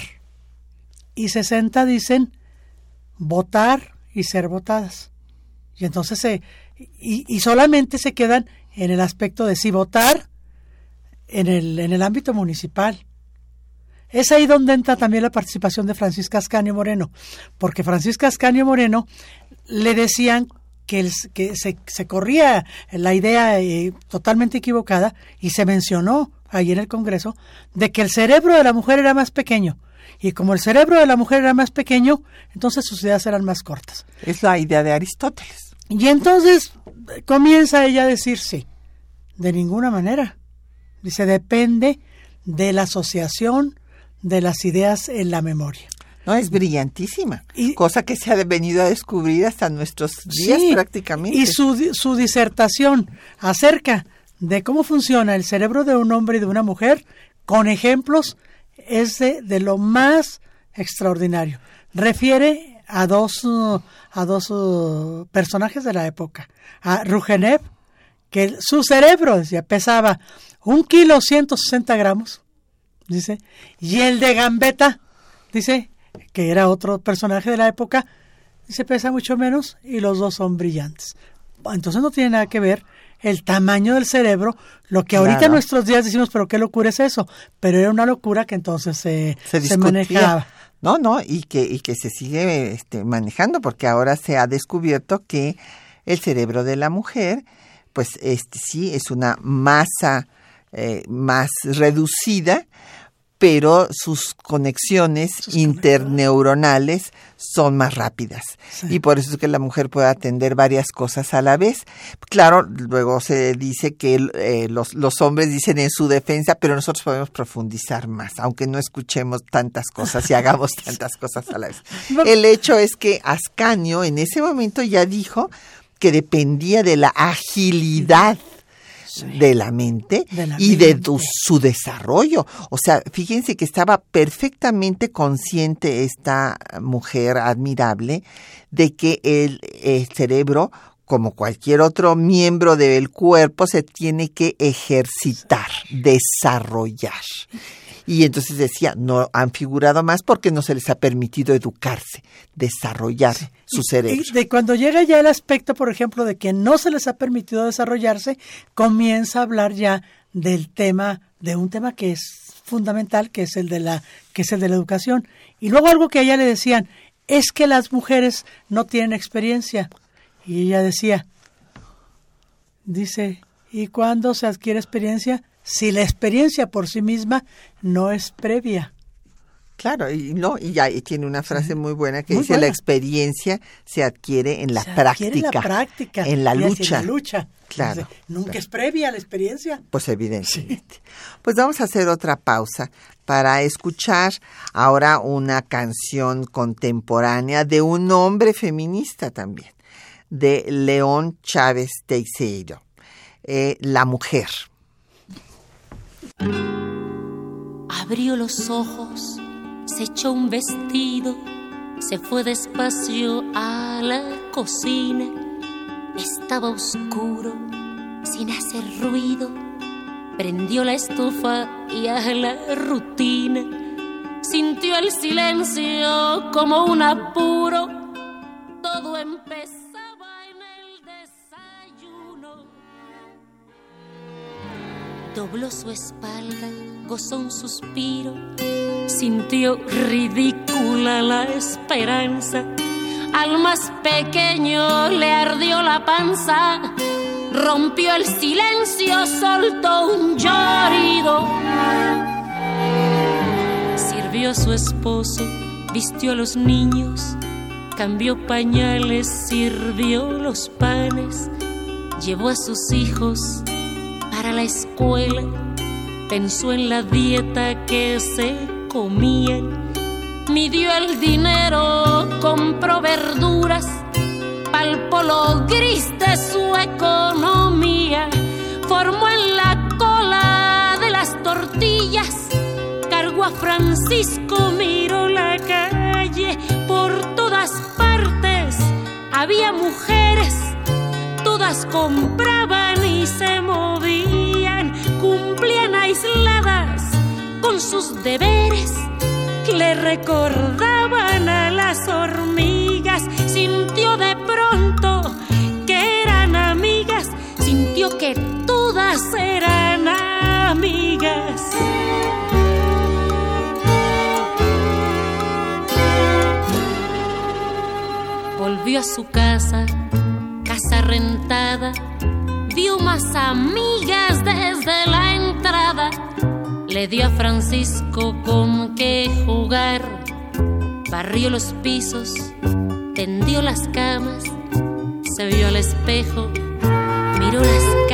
y 60 dicen votar y ser votadas. Y entonces se y, y solamente se quedan en el aspecto de si votar en el, en el ámbito municipal. Es ahí donde entra también la participación de Francisca Ascanio Moreno, porque Francisca Ascanio Moreno le decían que, el- que se, se corría la idea eh, totalmente equivocada y se mencionó ahí en el Congreso de que el cerebro de la mujer era más pequeño. Y como el cerebro de la mujer era más pequeño, entonces sus ideas eran más cortas. Es la idea de Aristóteles. Y entonces eh, comienza ella a decir sí, de ninguna manera. Dice, depende de la asociación de las ideas en la memoria. No, es brillantísima. Y- cosa que se ha venido a descubrir hasta nuestros días Sí, prácticamente. Y su, su disertación acerca de cómo funciona el cerebro de un hombre y de una mujer, con ejemplos, es de, de lo más extraordinario. Refiere a dos, a dos uh, personajes de la época. A Rugenev, que su cerebro, decía, pesaba un kilo 160 gramos, dice, y el de Gambetta, dice, que era otro personaje de la época, dice, pesa mucho menos y los dos son brillantes. Entonces no tiene nada que ver el tamaño del cerebro, lo que ahorita en nuestros días decimos, pero qué locura es eso, pero era una locura que entonces se, se manejaba. No, no, y que, y que se sigue este, manejando, porque ahora se ha descubierto que el cerebro de la mujer, pues este sí es una masa eh, más reducida, pero sus conexiones interneuronales son más rápidas. Sí. Y por eso es que la mujer puede atender varias cosas a la vez. Claro, luego se dice que eh, los, los hombres dicen en su defensa, pero nosotros podemos profundizar más, aunque no escuchemos tantas cosas y hagamos *laughs* *laughs* tantas cosas a la vez. El hecho es que Ascanio en ese momento ya dijo que dependía de la agilidad de la mente De la y de tu- su desarrollo. O sea, fíjense que estaba perfectamente consciente esta mujer admirable de que el, el cerebro, como cualquier otro miembro del cuerpo, se tiene que ejercitar, desarrollar. Y entonces decía, no han figurado más porque no se les ha permitido educarse, desarrollar su cerebro. Y de cuando llega ya el aspecto, por ejemplo, de que no se les ha permitido desarrollarse, comienza a hablar ya del tema, de un tema que es fundamental, que es el de la, que es el de la educación. Y luego algo que a ella le decían, es que las mujeres no tienen experiencia. Y ella decía, dice, ¿y cuándo se adquiere experiencia? Si la experiencia por sí misma no es previa. Claro, y no, y ya y tiene una frase muy buena que dice la experiencia se adquiere en la Se práctica. en la práctica. En la y así, lucha. En la lucha. Claro, Entonces, Nunca claro. es previa la experiencia. Pues evidentemente. Pues vamos a hacer otra pausa para escuchar ahora una canción contemporánea de un hombre feminista también, de León Chávez Teixeiro, eh, La Mujer. Abrió los ojos, se echó un vestido, se fue despacio a la cocina. Estaba oscuro, sin hacer ruido. Prendió la estufa y a la rutina. Sintió el silencio como un apuro. Todo empezaba Dobló su espalda, gozó un suspiro, sintió ridícula la esperanza. Al más pequeño le ardió la panza, rompió el silencio, soltó un llorido. Sirvió a su esposo, vistió a los niños, cambió pañales, sirvió los panes, llevó a sus hijos para la escuela, pensó en la dieta que se comían, midió el dinero, compró verduras, palpó lo gris de su economía, formó en la cola de las tortillas, cargó a Francisco, miró la calle, por todas partes había mujeres todas compraban y se movían, cumplían aisladas con sus deberes, le recordaban a las hormigas, sintió de pronto que eran amigas, sintió que todas eran amigas. Volvió a su casa, casa vio más amigas desde la entrada. Le dio a Francisco con qué jugar, barrió los pisos, tendió las camas, se vio al espejo, miró las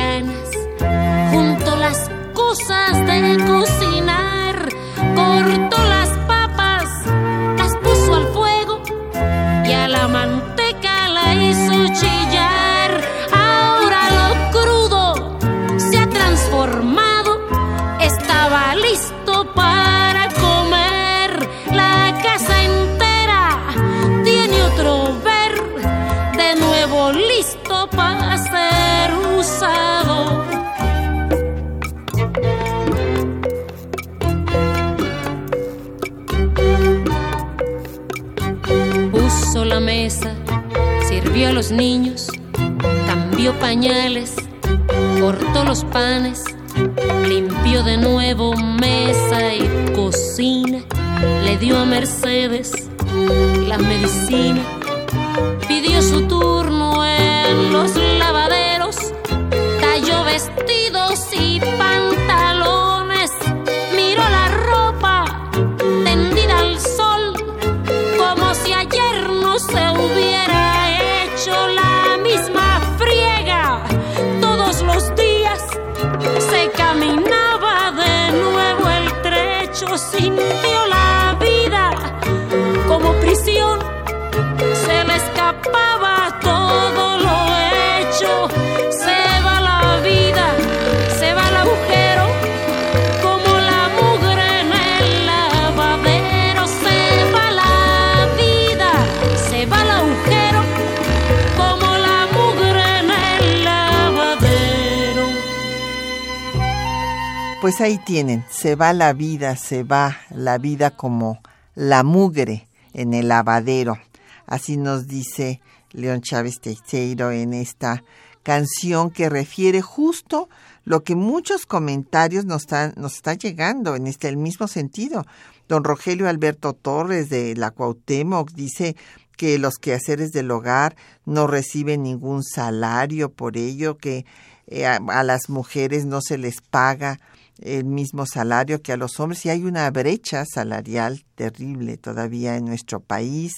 se va la vida, se va la vida como la mugre en el lavadero. Así nos dice León Chávez Teixeiro en esta canción que refiere justo lo que muchos comentarios nos están, nos está llegando en este el mismo sentido. Don Rogelio Alberto Torres de la Cuauhtémoc dice que los quehaceres del hogar no reciben ningún salario por ello, que eh, a, a las mujeres no se les paga el mismo salario que a los hombres y hay una brecha salarial terrible todavía en nuestro país.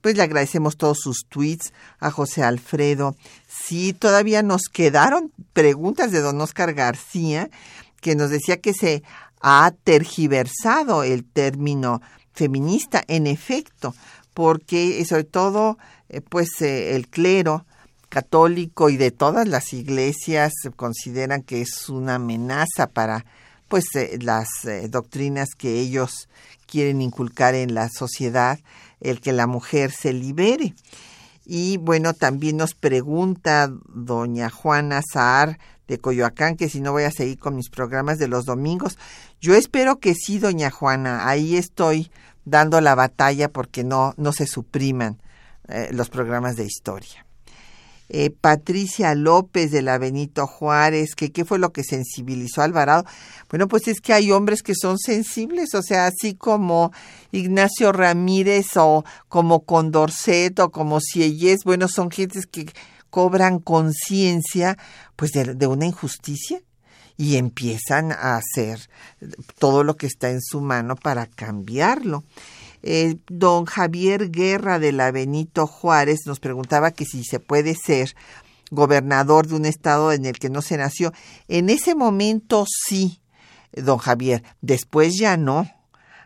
Pues le agradecemos todos sus tweets a José Alfredo. Sí, todavía nos quedaron preguntas de don Oscar García, que nos decía que se ha tergiversado el término feminista, en efecto, porque sobre todo, eh, pues eh, el clero católico y de todas las iglesias consideran que es una amenaza para pues eh, las doctrinas que ellos quieren inculcar en la sociedad, el que la mujer se libere. Y bueno, también nos pregunta doña Juana Saar de Coyoacán que si no voy a seguir con mis programas de los domingos. Yo espero que sí, doña Juana. Ahí estoy dando la batalla porque no, no se supriman eh, los programas de historia. Eh, Patricia López de la Benito Juárez, que qué fue lo que sensibilizó a Alvarado. Bueno, pues es que hay hombres que son sensibles, o sea, así como Ignacio Ramírez o como Condorcet o como Sieyes, bueno, son gentes que cobran conciencia pues de, de una injusticia y empiezan a hacer todo lo que está en su mano para cambiarlo. Eh, don Javier Guerra de la Benito Juárez nos preguntaba que si se puede ser gobernador de un estado en el que no se nació. En ese momento sí, don Javier, después ya no,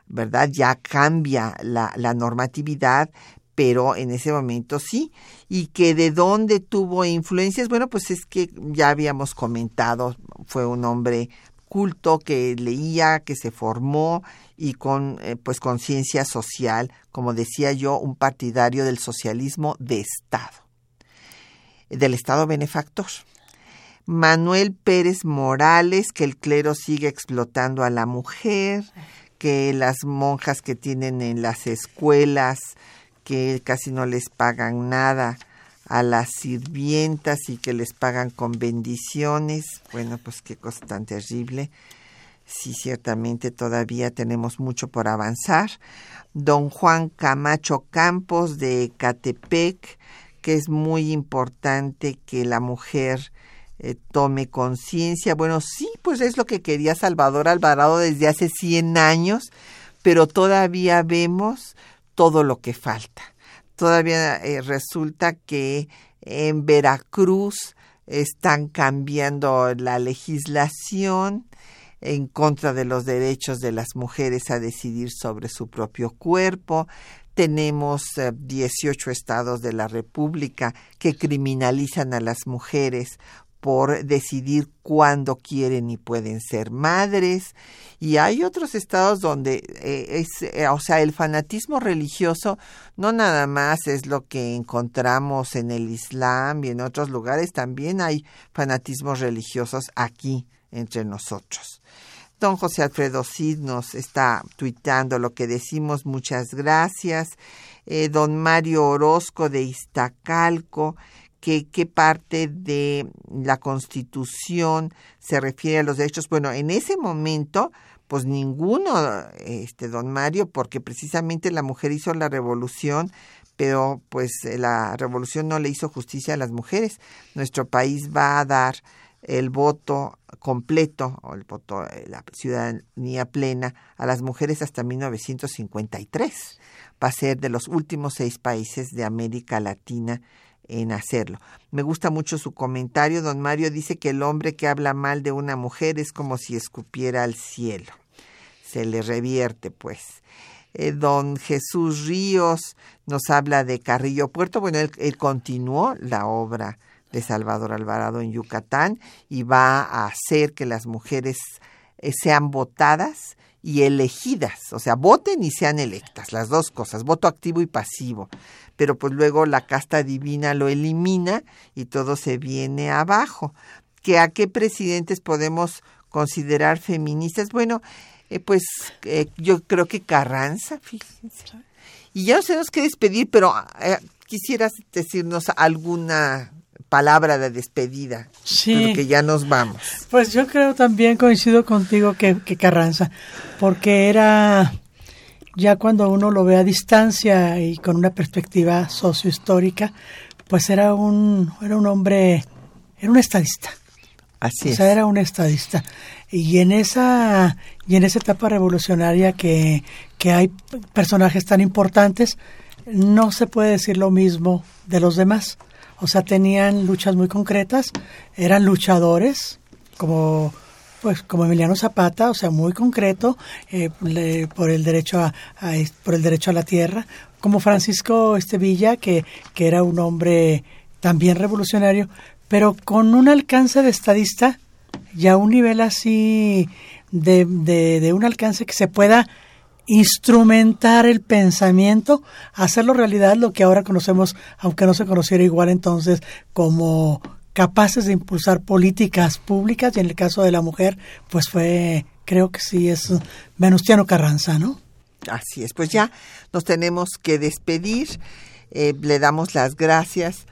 ¿verdad? Ya cambia la, la normatividad, pero en ese momento sí. Y que de dónde tuvo influencias, bueno, pues es que ya habíamos comentado, fue un hombre culto que leía, que se formó y con eh, pues conciencia social, como decía yo, un partidario del socialismo de Estado, del Estado benefactor. Manuel Pérez Morales, que el clero sigue explotando a la mujer, que las monjas que tienen en las escuelas, que casi no les pagan nada a las sirvientas y que les pagan con bendiciones. Bueno, pues qué cosa tan terrible sí, ciertamente todavía tenemos mucho por avanzar. Don Juan Camacho Campos de Catepec, que es muy importante que la mujer eh, tome conciencia. Bueno, sí, pues es lo que quería Salvador Alvarado desde hace 100 años, pero todavía vemos todo lo que falta. Todavía eh, resulta que en Veracruz están cambiando la legislación, en contra de los derechos de las mujeres a decidir sobre su propio cuerpo. Tenemos 18 eh, estados de la República que criminalizan a las mujeres por decidir cuándo quieren y pueden ser madres. Y hay otros estados donde eh, es, eh, o sea, el fanatismo religioso no nada más es lo que encontramos en el Islam y en otros lugares, también hay fanatismos religiosos aquí entre nosotros. Don José Alfredo Cid nos está tuitando lo que decimos, muchas gracias. Eh, don Mario Orozco de Iztacalco, que qué parte de la Constitución se refiere a los derechos. Bueno, en ese momento, pues ninguno, este, don Mario, porque precisamente la mujer hizo la revolución, pero pues la revolución no le hizo justicia a las mujeres. Nuestro país va a dar el voto completo o el voto, eh, la ciudadanía plena a las mujeres hasta 1953. Va a ser de los últimos seis países de América Latina en hacerlo. Me gusta mucho su comentario. Don Mario dice que el hombre que habla mal de una mujer es como si escupiera al cielo. Se le revierte, pues. Eh, don Jesús Ríos nos habla de Carrillo Puerto. Bueno, él continuó la obra de Salvador Alvarado en Yucatán y va a hacer que las mujeres eh, sean votadas y elegidas, o sea, voten y sean electas, las dos cosas, voto activo y pasivo. Pero pues luego la casta divina lo elimina y todo se viene abajo. ¿Que ¿A qué presidentes podemos considerar feministas? Bueno, eh, pues eh, yo creo que Carranza, fíjense. Y ya nos tenemos que despedir, pero quisieras decirnos alguna palabra de despedida. Sí. Porque ya nos vamos. Pues yo creo también coincido contigo que, que Carranza, porque era ya cuando uno lo ve a distancia y con una perspectiva sociohistórica, pues era un, era un hombre, era un estadista, Así o sea, era un estadista. Y en esa, y en esa etapa revolucionaria que, que hay personajes tan importantes, no se puede decir lo mismo de los demás. O sea, tenían luchas muy concretas, eran luchadores, como pues como Emiliano Zapata, o sea, muy concreto eh, por el derecho a, por el derecho a la tierra, como Francisco Estevilla, que, que era un hombre también revolucionario, pero con un alcance de estadista y a un nivel así de, de, de un alcance que se pueda instrumentar el pensamiento, hacerlo realidad lo que ahora conocemos, aunque no se conociera igual entonces, como capaces de impulsar políticas públicas y en el caso de la mujer, pues fue, creo que sí, es Venustiano Carranza, ¿no? Así es, pues ya nos tenemos que despedir. Eh, le damos las gracias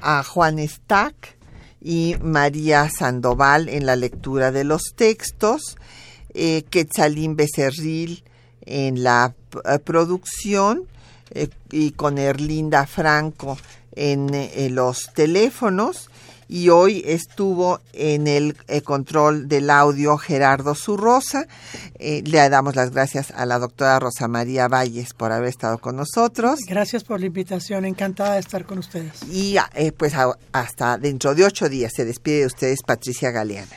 a Juan Stack y María Sandoval en la lectura de los textos, eh, Quetzalín Becerril en la eh, producción eh, y con Erlinda Franco en eh, los teléfonos y hoy estuvo en el control del audio Gerardo Zurrosa. Eh, le damos las gracias a la doctora Rosa María Valles por haber estado con nosotros. Gracias por la invitación, encantada de estar con ustedes. Y eh, pues a- hasta dentro de ocho días se despide de ustedes Patricia Galeana.